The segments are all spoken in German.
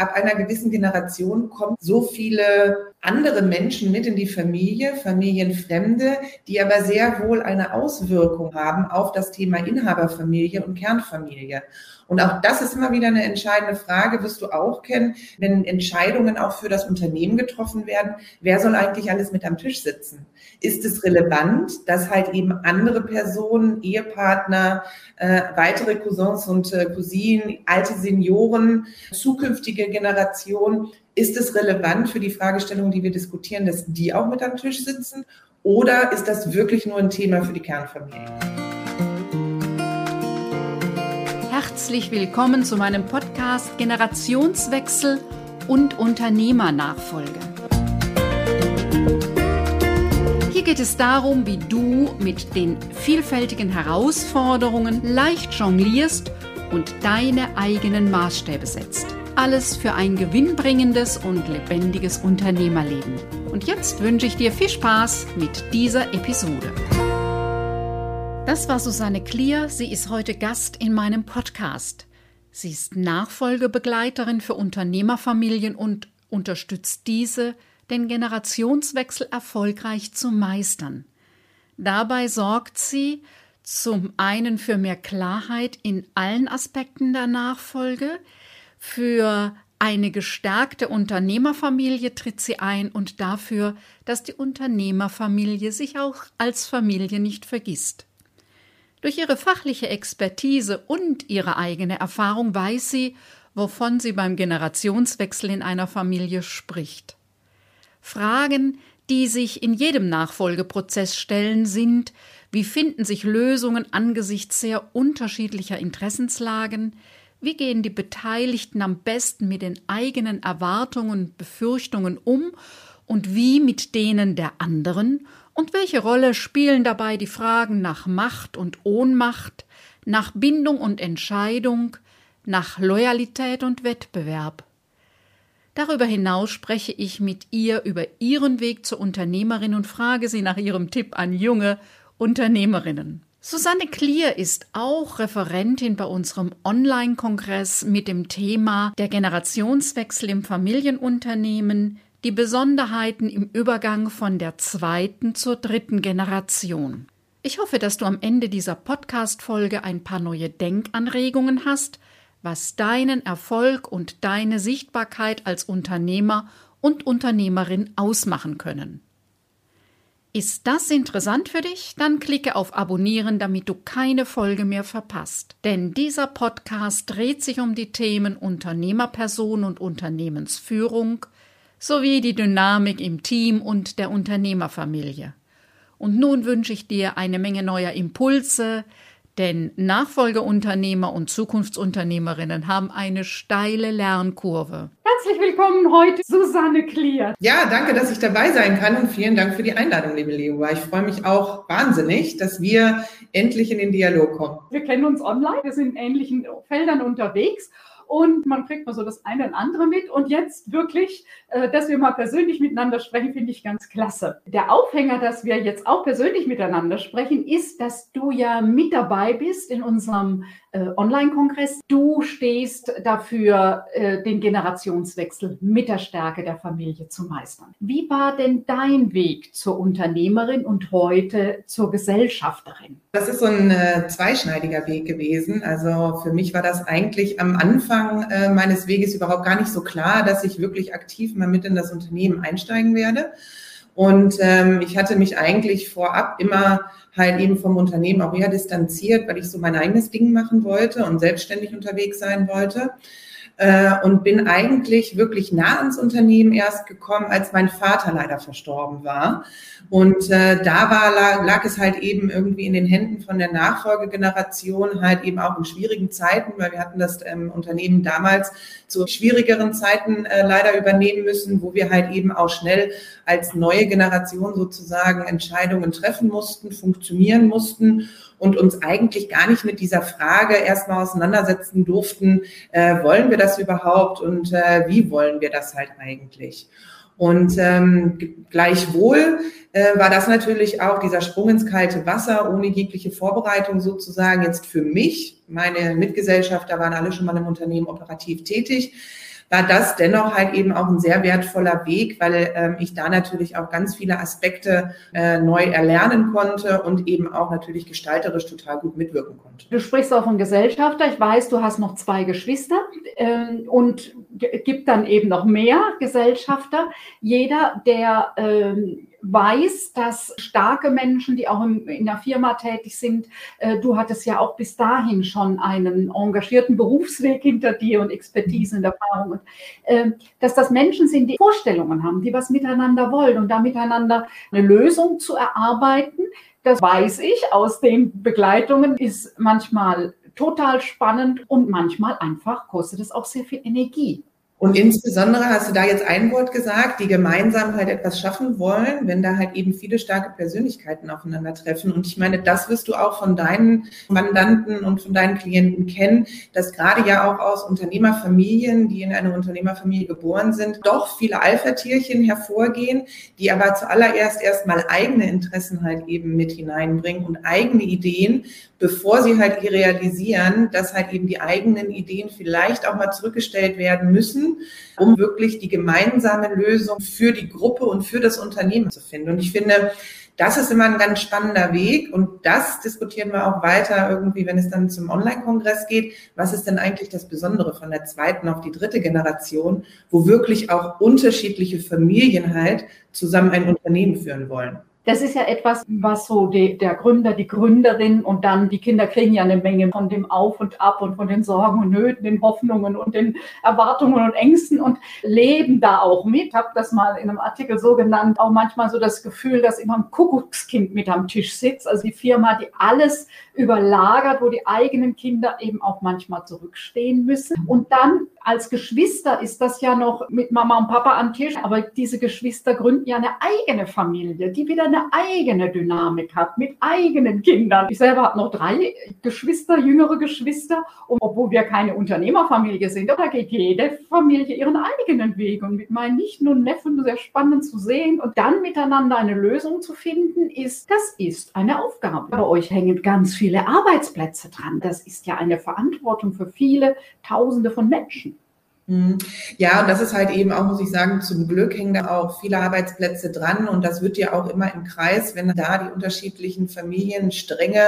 ab einer gewissen Generation kommen so viele andere Menschen mit in die Familie, Familienfremde, die aber sehr wohl eine Auswirkung haben auf das Thema Inhaberfamilie und Kernfamilie. Und auch das ist immer wieder eine entscheidende Frage, wirst du auch kennen, wenn Entscheidungen auch für das Unternehmen getroffen werden, wer soll eigentlich alles mit am Tisch sitzen? Ist es relevant, dass halt eben andere Personen, Ehepartner, äh, weitere Cousins und äh, Cousinen, alte Senioren, zukünftige Generationen, ist es relevant für die Fragestellung, die wir diskutieren, dass die auch mit am Tisch sitzen? Oder ist das wirklich nur ein Thema für die Kernfamilie? Herzlich willkommen zu meinem Podcast Generationswechsel und Unternehmernachfolge. Hier geht es darum, wie du mit den vielfältigen Herausforderungen leicht jonglierst und deine eigenen Maßstäbe setzt. Alles für ein gewinnbringendes und lebendiges Unternehmerleben. Und jetzt wünsche ich dir viel Spaß mit dieser Episode. Das war Susanne Klier. Sie ist heute Gast in meinem Podcast. Sie ist Nachfolgebegleiterin für Unternehmerfamilien und unterstützt diese, den Generationswechsel erfolgreich zu meistern. Dabei sorgt sie zum einen für mehr Klarheit in allen Aspekten der Nachfolge, für eine gestärkte Unternehmerfamilie tritt sie ein und dafür, dass die Unternehmerfamilie sich auch als Familie nicht vergisst. Durch ihre fachliche Expertise und ihre eigene Erfahrung weiß sie, wovon sie beim Generationswechsel in einer Familie spricht. Fragen, die sich in jedem Nachfolgeprozess stellen, sind, wie finden sich Lösungen angesichts sehr unterschiedlicher Interessenslagen, wie gehen die Beteiligten am besten mit den eigenen Erwartungen und Befürchtungen um und wie mit denen der anderen? Und welche Rolle spielen dabei die Fragen nach Macht und Ohnmacht, nach Bindung und Entscheidung, nach Loyalität und Wettbewerb? Darüber hinaus spreche ich mit ihr über ihren Weg zur Unternehmerin und frage sie nach ihrem Tipp an junge Unternehmerinnen. Susanne Klier ist auch Referentin bei unserem Online-Kongress mit dem Thema der Generationswechsel im Familienunternehmen, die Besonderheiten im Übergang von der zweiten zur dritten Generation. Ich hoffe, dass du am Ende dieser Podcast-Folge ein paar neue Denkanregungen hast, was deinen Erfolg und deine Sichtbarkeit als Unternehmer und Unternehmerin ausmachen können. Ist das interessant für dich? Dann klicke auf Abonnieren, damit du keine Folge mehr verpasst. Denn dieser Podcast dreht sich um die Themen Unternehmerperson und Unternehmensführung sowie die Dynamik im Team und der Unternehmerfamilie. Und nun wünsche ich dir eine Menge neuer Impulse, denn Nachfolgeunternehmer und Zukunftsunternehmerinnen haben eine steile Lernkurve. Herzlich willkommen heute, Susanne Klier. Ja, danke, dass ich dabei sein kann und vielen Dank für die Einladung, liebe Leo. Ich freue mich auch wahnsinnig, dass wir endlich in den Dialog kommen. Wir kennen uns online, wir sind in ähnlichen Feldern unterwegs und man kriegt mal so das eine und andere mit. Und jetzt wirklich, äh, dass wir mal persönlich miteinander sprechen, finde ich ganz klasse. Der Aufhänger, dass wir jetzt auch persönlich miteinander sprechen, ist, dass du ja mit dabei bist in unserem äh, Online-Kongress. Du stehst dafür, äh, den Generationswechsel mit der Stärke der Familie zu meistern. Wie war denn dein Weg zur Unternehmerin und heute zur Gesellschafterin? Das ist so ein zweischneidiger Weg gewesen. Also für mich war das eigentlich am Anfang äh, meines Weges überhaupt gar nicht so klar, dass ich wirklich aktiv mal mit in das Unternehmen einsteigen werde. Und ähm, ich hatte mich eigentlich vorab immer halt eben vom Unternehmen auch eher distanziert, weil ich so mein eigenes Ding machen wollte und selbstständig unterwegs sein wollte. Äh, und bin eigentlich wirklich nah ans Unternehmen erst gekommen, als mein Vater leider verstorben war. Und äh, da war, lag, lag es halt eben irgendwie in den Händen von der Nachfolgegeneration, halt eben auch in schwierigen Zeiten, weil wir hatten das ähm, Unternehmen damals zu schwierigeren Zeiten äh, leider übernehmen müssen, wo wir halt eben auch schnell als neue Generation sozusagen Entscheidungen treffen mussten, funktionieren mussten und uns eigentlich gar nicht mit dieser Frage erstmal auseinandersetzen durften, äh, wollen wir das überhaupt und äh, wie wollen wir das halt eigentlich? Und ähm, gleichwohl äh, war das natürlich auch dieser Sprung ins kalte Wasser ohne jegliche Vorbereitung sozusagen jetzt für mich. Meine Mitgesellschafter waren alle schon mal im Unternehmen operativ tätig war das dennoch halt eben auch ein sehr wertvoller Weg, weil ähm, ich da natürlich auch ganz viele Aspekte äh, neu erlernen konnte und eben auch natürlich gestalterisch total gut mitwirken konnte. Du sprichst auch von Gesellschafter. Ich weiß, du hast noch zwei Geschwister äh, und gibt dann eben noch mehr Gesellschafter. Jeder, der äh, weiß, dass starke Menschen, die auch in der Firma tätig sind, äh, du hattest ja auch bis dahin schon einen engagierten Berufsweg hinter dir und Expertise und Erfahrung, und, äh, dass das Menschen sind, die Vorstellungen haben, die was miteinander wollen und da miteinander eine Lösung zu erarbeiten. Das weiß ich aus den Begleitungen, ist manchmal total spannend und manchmal einfach kostet es auch sehr viel Energie. Und insbesondere hast du da jetzt ein Wort gesagt, die gemeinsam halt etwas schaffen wollen, wenn da halt eben viele starke Persönlichkeiten aufeinandertreffen. Und ich meine, das wirst du auch von deinen Mandanten und von deinen Klienten kennen, dass gerade ja auch aus Unternehmerfamilien, die in eine Unternehmerfamilie geboren sind, doch viele Alpha-Tierchen hervorgehen, die aber zuallererst erstmal eigene Interessen halt eben mit hineinbringen und eigene Ideen, bevor sie halt realisieren, dass halt eben die eigenen Ideen vielleicht auch mal zurückgestellt werden müssen, um wirklich die gemeinsame Lösung für die Gruppe und für das Unternehmen zu finden. Und ich finde, das ist immer ein ganz spannender Weg und das diskutieren wir auch weiter irgendwie, wenn es dann zum Online-Kongress geht. Was ist denn eigentlich das Besondere von der zweiten auf die dritte Generation, wo wirklich auch unterschiedliche Familien halt zusammen ein Unternehmen führen wollen? Das ist ja etwas, was so die, der Gründer, die Gründerin und dann die Kinder kriegen ja eine Menge von dem Auf und Ab und von den Sorgen und Nöten, den Hoffnungen und den Erwartungen und Ängsten und leben da auch mit. Ich habe das mal in einem Artikel so genannt, auch manchmal so das Gefühl, dass immer ein Kuckuckskind mit am Tisch sitzt. Also die Firma, die alles überlagert, wo die eigenen Kinder eben auch manchmal zurückstehen müssen. Und dann als Geschwister ist das ja noch mit Mama und Papa am Tisch, aber diese Geschwister gründen ja eine eigene Familie, die wieder eine eigene Dynamik hat mit eigenen Kindern. Ich selber habe noch drei Geschwister, jüngere Geschwister, und obwohl wir keine Unternehmerfamilie sind, da geht jede Familie ihren eigenen Weg. Und mit meinen Nichten und Neffen sehr spannend zu sehen und dann miteinander eine Lösung zu finden, ist, das ist eine Aufgabe. Bei euch hängen ganz viele Arbeitsplätze dran. Das ist ja eine Verantwortung für viele Tausende von Menschen. Mhm. Ja, und das ist halt eben auch, muss ich sagen, zum Glück hängen da auch viele Arbeitsplätze dran und das wird ja auch immer im Kreis, wenn da die unterschiedlichen Familienstränge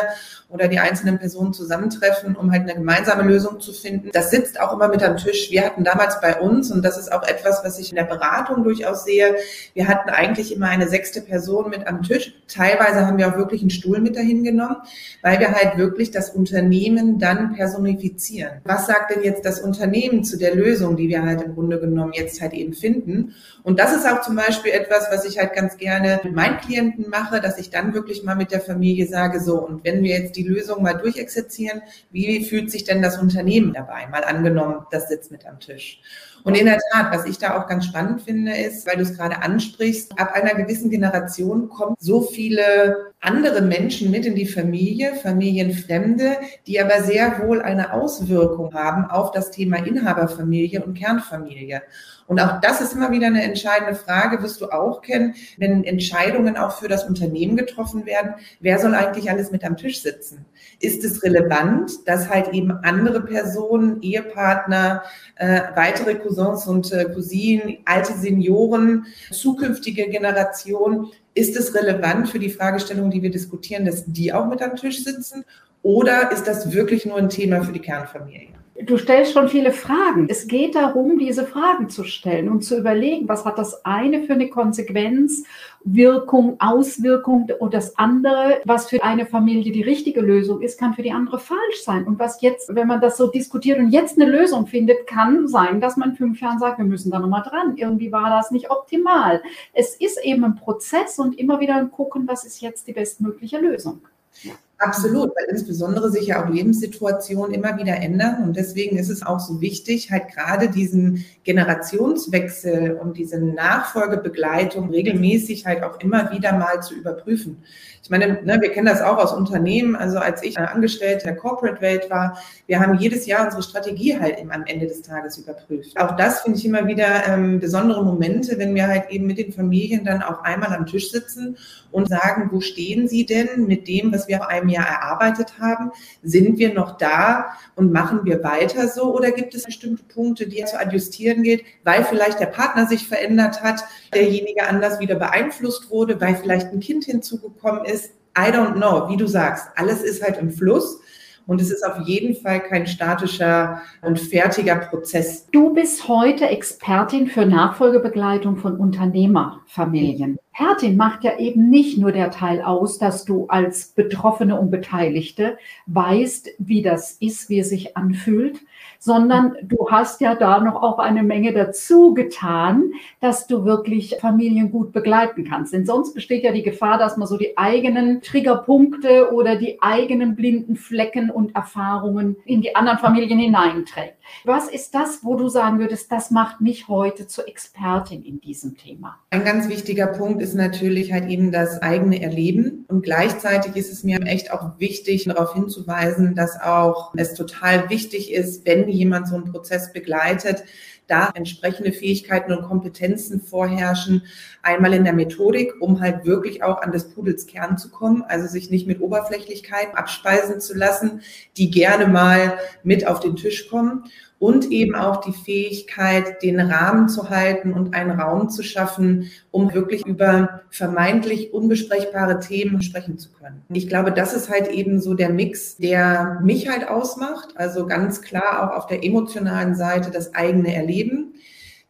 oder die einzelnen Personen zusammentreffen, um halt eine gemeinsame Lösung zu finden. Das sitzt auch immer mit am Tisch. Wir hatten damals bei uns, und das ist auch etwas, was ich in der Beratung durchaus sehe, wir hatten eigentlich immer eine sechste Person mit am Tisch. Teilweise haben wir auch wirklich einen Stuhl mit dahin genommen, weil wir halt wirklich das Unternehmen dann personifizieren. Was sagt denn jetzt das Unternehmen zu der Lösung, die wir halt im Grunde genommen jetzt halt eben finden? Und das ist auch zum Beispiel etwas, was ich halt ganz gerne mit meinen Klienten mache, dass ich dann wirklich mal mit der Familie sage, so, und wenn wir jetzt die Lösung mal durchexerzieren, wie fühlt sich denn das Unternehmen dabei? Mal angenommen, das sitzt mit am Tisch. Und in der Tat, was ich da auch ganz spannend finde, ist, weil du es gerade ansprichst, ab einer gewissen Generation kommen so viele andere Menschen mit in die Familie, Familienfremde, die aber sehr wohl eine Auswirkung haben auf das Thema Inhaberfamilie und Kernfamilie. Und auch das ist immer wieder eine entscheidende Frage, wirst du auch kennen, wenn Entscheidungen auch für das Unternehmen getroffen werden. Wer soll eigentlich alles mit am Tisch sitzen? Ist es relevant, dass halt eben andere Personen, Ehepartner, äh, weitere Cousins und äh, Cousinen, alte Senioren, zukünftige Generationen, ist es relevant für die Fragestellung, die wir diskutieren, dass die auch mit am Tisch sitzen? Oder ist das wirklich nur ein Thema für die Kernfamilie? Du stellst schon viele Fragen. Es geht darum, diese Fragen zu stellen und zu überlegen, was hat das eine für eine Konsequenz, Wirkung, Auswirkung und das andere, was für eine Familie die richtige Lösung ist, kann für die andere falsch sein. Und was jetzt, wenn man das so diskutiert und jetzt eine Lösung findet, kann sein, dass man fünf Jahren sagt, wir müssen da nochmal dran. Irgendwie war das nicht optimal. Es ist eben ein Prozess und immer wieder gucken, was ist jetzt die bestmögliche Lösung. Ja. Absolut, weil insbesondere sich ja auch Lebenssituationen immer wieder ändern. Und deswegen ist es auch so wichtig, halt gerade diesen Generationswechsel und diese Nachfolgebegleitung regelmäßig halt auch immer wieder mal zu überprüfen. Ich meine, ne, wir kennen das auch aus Unternehmen. Also als ich Angestellte der Corporate-Welt war, wir haben jedes Jahr unsere Strategie halt eben am Ende des Tages überprüft. Auch das finde ich immer wieder ähm, besondere Momente, wenn wir halt eben mit den Familien dann auch einmal am Tisch sitzen und sagen, wo stehen sie denn mit dem, was wir vor einem mehr erarbeitet haben? Sind wir noch da und machen wir weiter so? Oder gibt es bestimmte Punkte, die zu adjustieren gilt, weil vielleicht der Partner sich verändert hat, derjenige anders wieder beeinflusst wurde, weil vielleicht ein Kind hinzugekommen ist? I don't know, wie du sagst, alles ist halt im Fluss. Und es ist auf jeden Fall kein statischer und fertiger Prozess. Du bist heute Expertin für Nachfolgebegleitung von Unternehmerfamilien. Expertin macht ja eben nicht nur der Teil aus, dass du als Betroffene und Beteiligte weißt, wie das ist, wie es sich anfühlt, sondern du hast ja da noch auch eine Menge dazu getan, dass du wirklich Familien gut begleiten kannst. Denn sonst besteht ja die Gefahr, dass man so die eigenen Triggerpunkte oder die eigenen blinden Flecken und Erfahrungen in die anderen Familien hineinträgt. Was ist das, wo du sagen würdest, das macht mich heute zur Expertin in diesem Thema? Ein ganz wichtiger Punkt ist natürlich halt eben das eigene Erleben. Und gleichzeitig ist es mir echt auch wichtig, darauf hinzuweisen, dass auch es total wichtig ist, wenn jemand so einen Prozess begleitet, da entsprechende Fähigkeiten und Kompetenzen vorherrschen. Einmal in der Methodik, um halt wirklich auch an des Pudels Kern zu kommen, also sich nicht mit Oberflächlichkeit abspeisen zu lassen, die gerne mal mit auf den Tisch kommen und eben auch die Fähigkeit, den Rahmen zu halten und einen Raum zu schaffen, um wirklich über vermeintlich unbesprechbare Themen sprechen zu können. Ich glaube, das ist halt eben so der Mix, der mich halt ausmacht. Also ganz klar auch auf der emotionalen Seite das eigene Erleben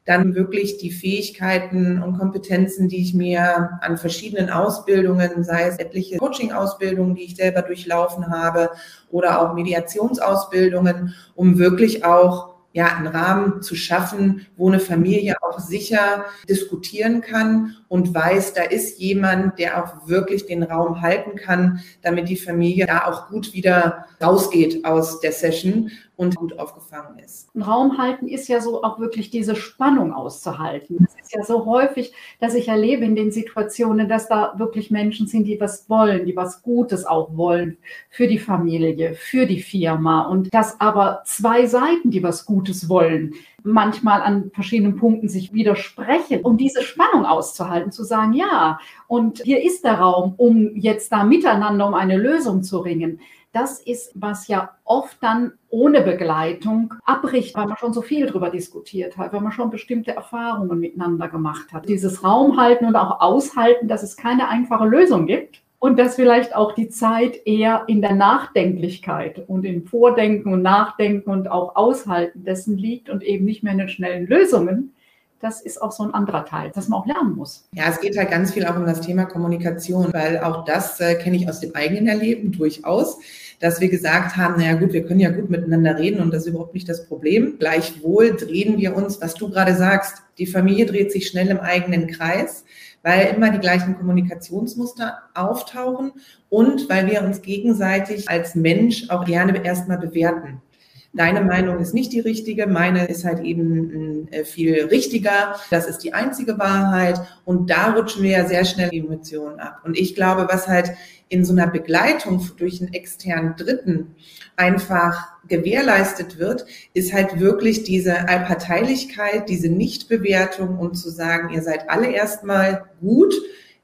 dann wirklich die Fähigkeiten und Kompetenzen, die ich mir an verschiedenen Ausbildungen, sei es etliche Coaching-Ausbildungen, die ich selber durchlaufen habe oder auch Mediationsausbildungen, um wirklich auch ja, einen Rahmen zu schaffen, wo eine Familie auch sicher diskutieren kann und weiß, da ist jemand, der auch wirklich den Raum halten kann, damit die Familie da auch gut wieder rausgeht aus der Session und gut aufgefangen ist. Raum halten ist ja so auch wirklich diese Spannung auszuhalten. Das ist ja so häufig, dass ich erlebe in den Situationen, dass da wirklich Menschen sind, die was wollen, die was Gutes auch wollen für die Familie, für die Firma und dass aber zwei Seiten, die was Gutes wollen, manchmal an verschiedenen Punkten sich widersprechen, um diese Spannung auszuhalten, zu sagen, ja, und hier ist der Raum, um jetzt da miteinander um eine Lösung zu ringen. Das ist, was ja oft dann ohne Begleitung abbricht, weil man schon so viel darüber diskutiert hat, weil man schon bestimmte Erfahrungen miteinander gemacht hat. Dieses Raum halten und auch aushalten, dass es keine einfache Lösung gibt und dass vielleicht auch die Zeit eher in der Nachdenklichkeit und im Vordenken und Nachdenken und auch Aushalten dessen liegt und eben nicht mehr in den schnellen Lösungen. Das ist auch so ein anderer Teil, das man auch lernen muss. Ja, es geht halt ganz viel auch um das Thema Kommunikation, weil auch das äh, kenne ich aus dem eigenen Erleben durchaus, dass wir gesagt haben, naja gut, wir können ja gut miteinander reden und das ist überhaupt nicht das Problem. Gleichwohl drehen wir uns, was du gerade sagst, die Familie dreht sich schnell im eigenen Kreis weil immer die gleichen Kommunikationsmuster auftauchen und weil wir uns gegenseitig als Mensch auch gerne erstmal bewerten. Deine Meinung ist nicht die richtige, meine ist halt eben äh, viel richtiger. Das ist die einzige Wahrheit und da rutschen wir ja sehr schnell die Emotionen ab. Und ich glaube, was halt in so einer Begleitung durch einen externen Dritten einfach gewährleistet wird, ist halt wirklich diese Allparteilichkeit, diese Nichtbewertung und zu sagen, ihr seid alle erstmal gut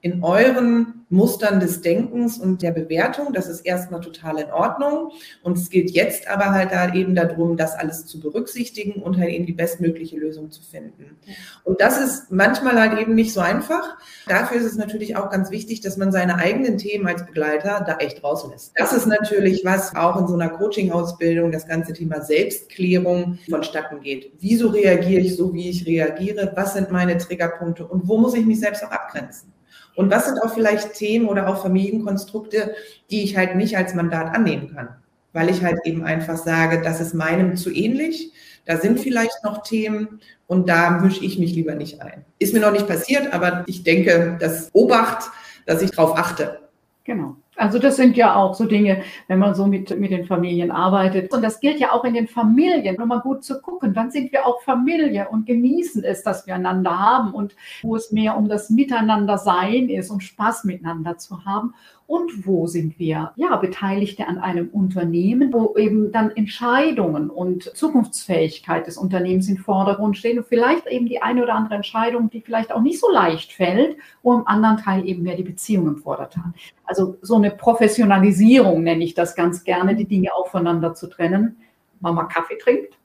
in euren Mustern des Denkens und der Bewertung. Das ist erstmal total in Ordnung. Und es geht jetzt aber halt da eben darum, das alles zu berücksichtigen und halt eben die bestmögliche Lösung zu finden. Und das ist manchmal halt eben nicht so einfach. Dafür ist es natürlich auch ganz wichtig, dass man seine eigenen Themen als Begleiter da echt rauslässt. Das ist natürlich was auch in so einer Coaching-Ausbildung das ganze Thema Selbstklärung vonstatten geht. Wieso reagiere ich so, wie ich reagiere? Was sind meine Triggerpunkte? Und wo muss ich mich selbst auch abgrenzen? Und was sind auch vielleicht Themen oder auch Familienkonstrukte, die ich halt nicht als Mandat annehmen kann? Weil ich halt eben einfach sage, das ist meinem zu ähnlich. Da sind vielleicht noch Themen und da mische ich mich lieber nicht ein. Ist mir noch nicht passiert, aber ich denke, das Obacht, dass ich darauf achte. Genau. Also das sind ja auch so Dinge, wenn man so mit, mit den Familien arbeitet. Und das gilt ja auch in den Familien, nochmal gut zu gucken, wann sind wir auch Familie und genießen es, dass wir einander haben und wo es mehr um das Miteinander sein ist und Spaß miteinander zu haben und wo sind wir ja Beteiligte an einem Unternehmen, wo eben dann Entscheidungen und Zukunftsfähigkeit des Unternehmens im Vordergrund stehen und vielleicht eben die eine oder andere Entscheidung, die vielleicht auch nicht so leicht fällt, wo im anderen Teil eben mehr die Beziehung im Vordergrund. Also so eine Professionalisierung nenne ich das ganz gerne, die Dinge auch voneinander zu trennen. Man Kaffee trinkt,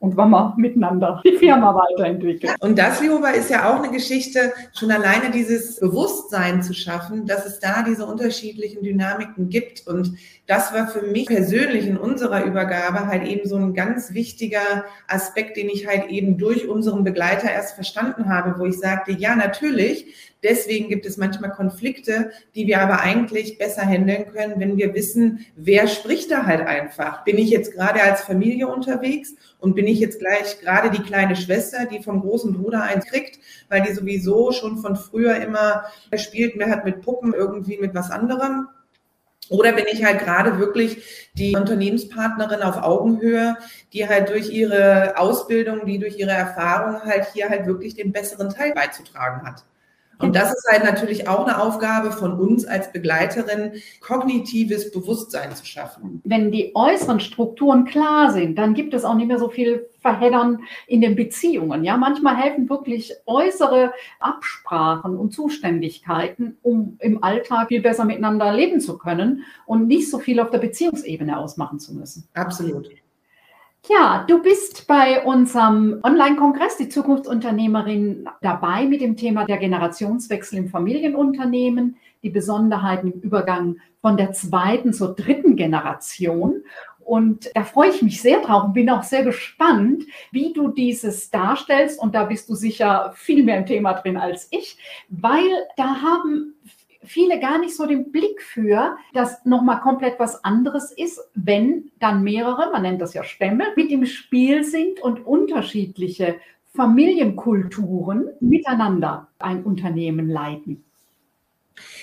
und wenn man miteinander die Firma weiterentwickelt. Und das, Liova, ist ja auch eine Geschichte, schon alleine dieses Bewusstsein zu schaffen, dass es da diese unterschiedlichen Dynamiken gibt. Und das war für mich persönlich in unserer Übergabe halt eben so ein ganz wichtiger Aspekt, den ich halt eben durch unseren Begleiter erst verstanden habe, wo ich sagte, ja, natürlich, Deswegen gibt es manchmal Konflikte, die wir aber eigentlich besser handeln können, wenn wir wissen, wer spricht da halt einfach. Bin ich jetzt gerade als Familie unterwegs und bin ich jetzt gleich gerade die kleine Schwester, die vom großen Bruder eins kriegt, weil die sowieso schon von früher immer gespielt mehr hat mit Puppen, irgendwie mit was anderem. Oder bin ich halt gerade wirklich die Unternehmenspartnerin auf Augenhöhe, die halt durch ihre Ausbildung, die durch ihre Erfahrung halt hier halt wirklich den besseren Teil beizutragen hat. Und das ist halt natürlich auch eine Aufgabe von uns als Begleiterin, kognitives Bewusstsein zu schaffen. Wenn die äußeren Strukturen klar sind, dann gibt es auch nicht mehr so viel Verheddern in den Beziehungen. Ja, manchmal helfen wirklich äußere Absprachen und Zuständigkeiten, um im Alltag viel besser miteinander leben zu können und nicht so viel auf der Beziehungsebene ausmachen zu müssen. Absolut. Ja, du bist bei unserem Online-Kongress, die Zukunftsunternehmerin, dabei mit dem Thema der Generationswechsel im Familienunternehmen, die Besonderheiten im Übergang von der zweiten zur dritten Generation. Und da freue ich mich sehr drauf und bin auch sehr gespannt, wie du dieses darstellst. Und da bist du sicher viel mehr im Thema drin als ich, weil da haben viele gar nicht so den Blick für, dass nochmal komplett was anderes ist, wenn dann mehrere, man nennt das ja Stämme, mit im Spiel sind und unterschiedliche Familienkulturen miteinander ein Unternehmen leiten.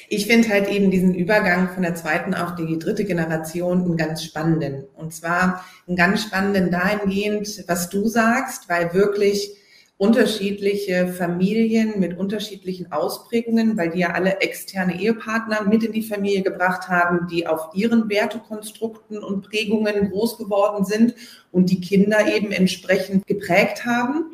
Ich finde halt eben diesen Übergang von der zweiten auf die dritte Generation einen ganz spannenden. Und zwar einen ganz spannenden dahingehend, was du sagst, weil wirklich unterschiedliche Familien mit unterschiedlichen Ausprägungen, weil die ja alle externe Ehepartner mit in die Familie gebracht haben, die auf ihren Wertekonstrukten und Prägungen groß geworden sind und die Kinder eben entsprechend geprägt haben.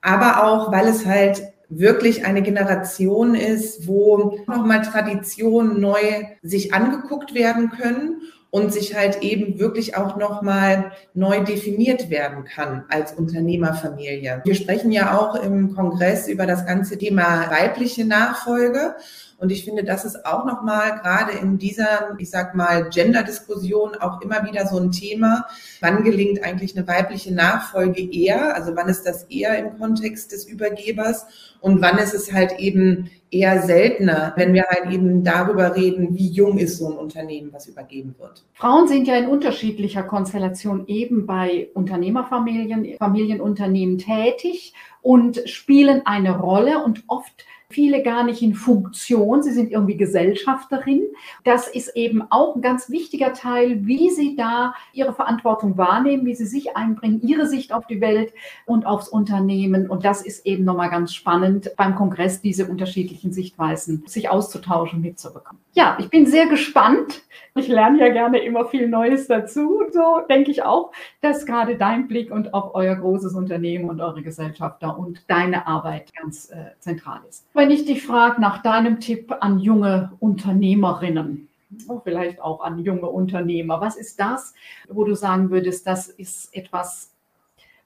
Aber auch, weil es halt wirklich eine Generation ist, wo nochmal Traditionen neu sich angeguckt werden können und sich halt eben wirklich auch nochmal neu definiert werden kann als Unternehmerfamilie. Wir sprechen ja auch im Kongress über das ganze Thema weibliche Nachfolge. Und ich finde, das ist auch nochmal gerade in dieser, ich sag mal, Gender-Diskussion auch immer wieder so ein Thema. Wann gelingt eigentlich eine weibliche Nachfolge eher? Also wann ist das eher im Kontext des Übergebers? Und wann ist es halt eben eher seltener, wenn wir halt eben darüber reden, wie jung ist so ein Unternehmen, was übergeben wird. Frauen sind ja in unterschiedlicher Konstellation eben bei Unternehmerfamilien, Familienunternehmen tätig und spielen eine Rolle und oft viele gar nicht in Funktion, sie sind irgendwie Gesellschafterin. Das ist eben auch ein ganz wichtiger Teil, wie sie da ihre Verantwortung wahrnehmen, wie sie sich einbringen, ihre Sicht auf die Welt und aufs Unternehmen. Und das ist eben nochmal ganz spannend, beim Kongress diese unterschiedlichen Sichtweisen sich auszutauschen, mitzubekommen. Ja, ich bin sehr gespannt. Ich lerne ja gerne immer viel Neues dazu. So denke ich auch, dass gerade dein Blick und auch euer großes Unternehmen und eure Gesellschafter und deine Arbeit ganz äh, zentral ist wenn ich dich frage nach deinem Tipp an junge Unternehmerinnen, oh, vielleicht auch an junge Unternehmer, was ist das, wo du sagen würdest, das ist etwas,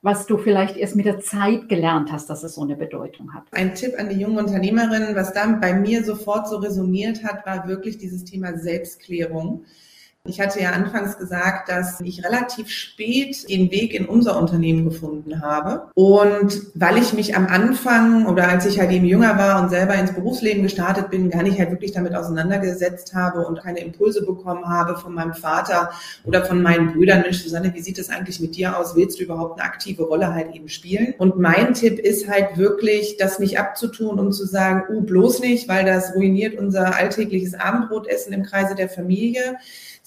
was du vielleicht erst mit der Zeit gelernt hast, dass es so eine Bedeutung hat? Ein Tipp an die jungen Unternehmerinnen, was dann bei mir sofort so resoniert hat, war wirklich dieses Thema Selbstklärung. Ich hatte ja anfangs gesagt, dass ich relativ spät den Weg in unser Unternehmen gefunden habe. Und weil ich mich am Anfang oder als ich halt eben jünger war und selber ins Berufsleben gestartet bin, gar nicht halt wirklich damit auseinandergesetzt habe und keine Impulse bekommen habe von meinem Vater oder von meinen Brüdern, Mensch, Susanne, wie sieht das eigentlich mit dir aus? Willst du überhaupt eine aktive Rolle halt eben spielen? Und mein Tipp ist halt wirklich, das nicht abzutun und zu sagen, uh, bloß nicht, weil das ruiniert unser alltägliches Abendbrotessen im Kreise der Familie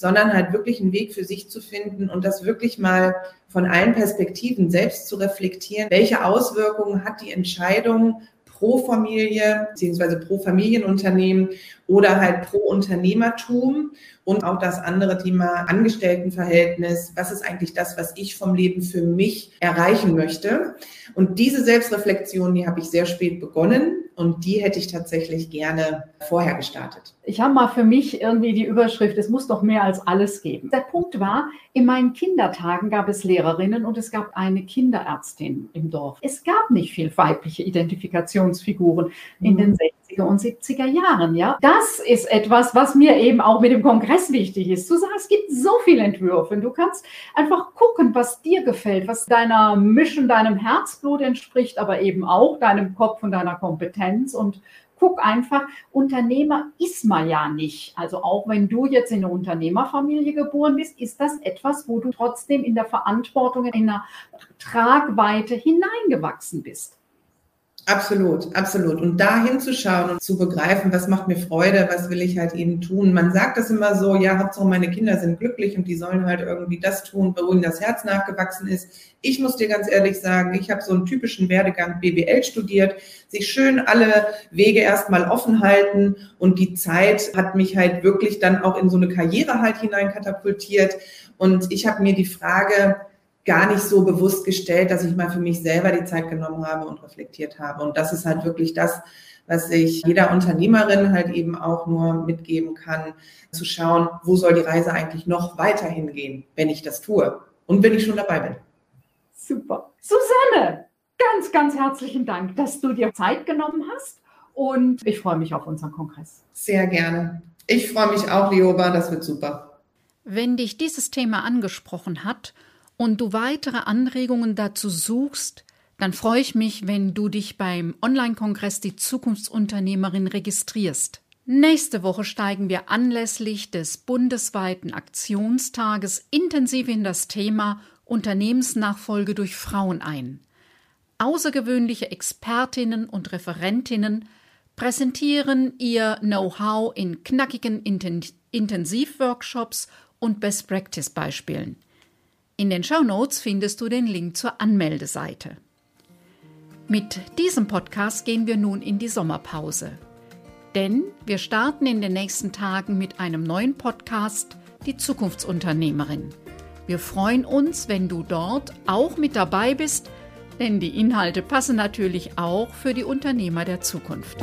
sondern halt wirklich einen Weg für sich zu finden und das wirklich mal von allen Perspektiven selbst zu reflektieren. Welche Auswirkungen hat die Entscheidung pro Familie beziehungsweise pro Familienunternehmen oder halt pro Unternehmertum und auch das andere Thema Angestelltenverhältnis. Was ist eigentlich das, was ich vom Leben für mich erreichen möchte? Und diese Selbstreflexion, die habe ich sehr spät begonnen und die hätte ich tatsächlich gerne vorher gestartet. Ich habe mal für mich irgendwie die Überschrift, es muss doch mehr als alles geben. Der Punkt war, in meinen Kindertagen gab es Lehrerinnen und es gab eine Kinderärztin im Dorf. Es gab nicht viel weibliche Identifikationsfiguren in mhm. den 60er und 70er Jahren, ja. Das ist etwas, was mir eben auch mit dem Kongress wichtig ist. Du sagst, es gibt so viele Entwürfe. Du kannst einfach gucken, was dir gefällt, was deiner Mission, deinem Herzblut entspricht, aber eben auch deinem Kopf und deiner Kompetenz und guck einfach, Unternehmer ist man ja nicht. Also auch wenn du jetzt in eine Unternehmerfamilie geboren bist, ist das etwas, wo du trotzdem in der Verantwortung, in der Tragweite hineingewachsen bist. Absolut, absolut. Und da hinzuschauen und zu begreifen, was macht mir Freude, was will ich halt eben tun. Man sagt das immer so, ja, Hauptsache meine Kinder sind glücklich und die sollen halt irgendwie das tun, wo ihnen das Herz nachgewachsen ist. Ich muss dir ganz ehrlich sagen, ich habe so einen typischen Werdegang BWL studiert, sich schön alle Wege erstmal offen halten und die Zeit hat mich halt wirklich dann auch in so eine Karriere halt hinein katapultiert. Und ich habe mir die Frage, gar nicht so bewusst gestellt, dass ich mal für mich selber die Zeit genommen habe und reflektiert habe. Und das ist halt wirklich das, was ich jeder Unternehmerin halt eben auch nur mitgeben kann, zu schauen, wo soll die Reise eigentlich noch weiterhin gehen, wenn ich das tue und wenn ich schon dabei bin. Super. Susanne, ganz, ganz herzlichen Dank, dass du dir Zeit genommen hast und ich freue mich auf unseren Kongress. Sehr gerne. Ich freue mich auch, Lioba, das wird super. Wenn dich dieses Thema angesprochen hat, und du weitere Anregungen dazu suchst, dann freue ich mich, wenn du dich beim Online-Kongress Die Zukunftsunternehmerin registrierst. Nächste Woche steigen wir anlässlich des bundesweiten Aktionstages intensiv in das Thema Unternehmensnachfolge durch Frauen ein. Außergewöhnliche Expertinnen und Referentinnen präsentieren ihr Know-how in knackigen Intensivworkshops und Best-Practice-Beispielen. In den Show Notes findest du den Link zur Anmeldeseite. Mit diesem Podcast gehen wir nun in die Sommerpause. Denn wir starten in den nächsten Tagen mit einem neuen Podcast, die Zukunftsunternehmerin. Wir freuen uns, wenn du dort auch mit dabei bist, denn die Inhalte passen natürlich auch für die Unternehmer der Zukunft.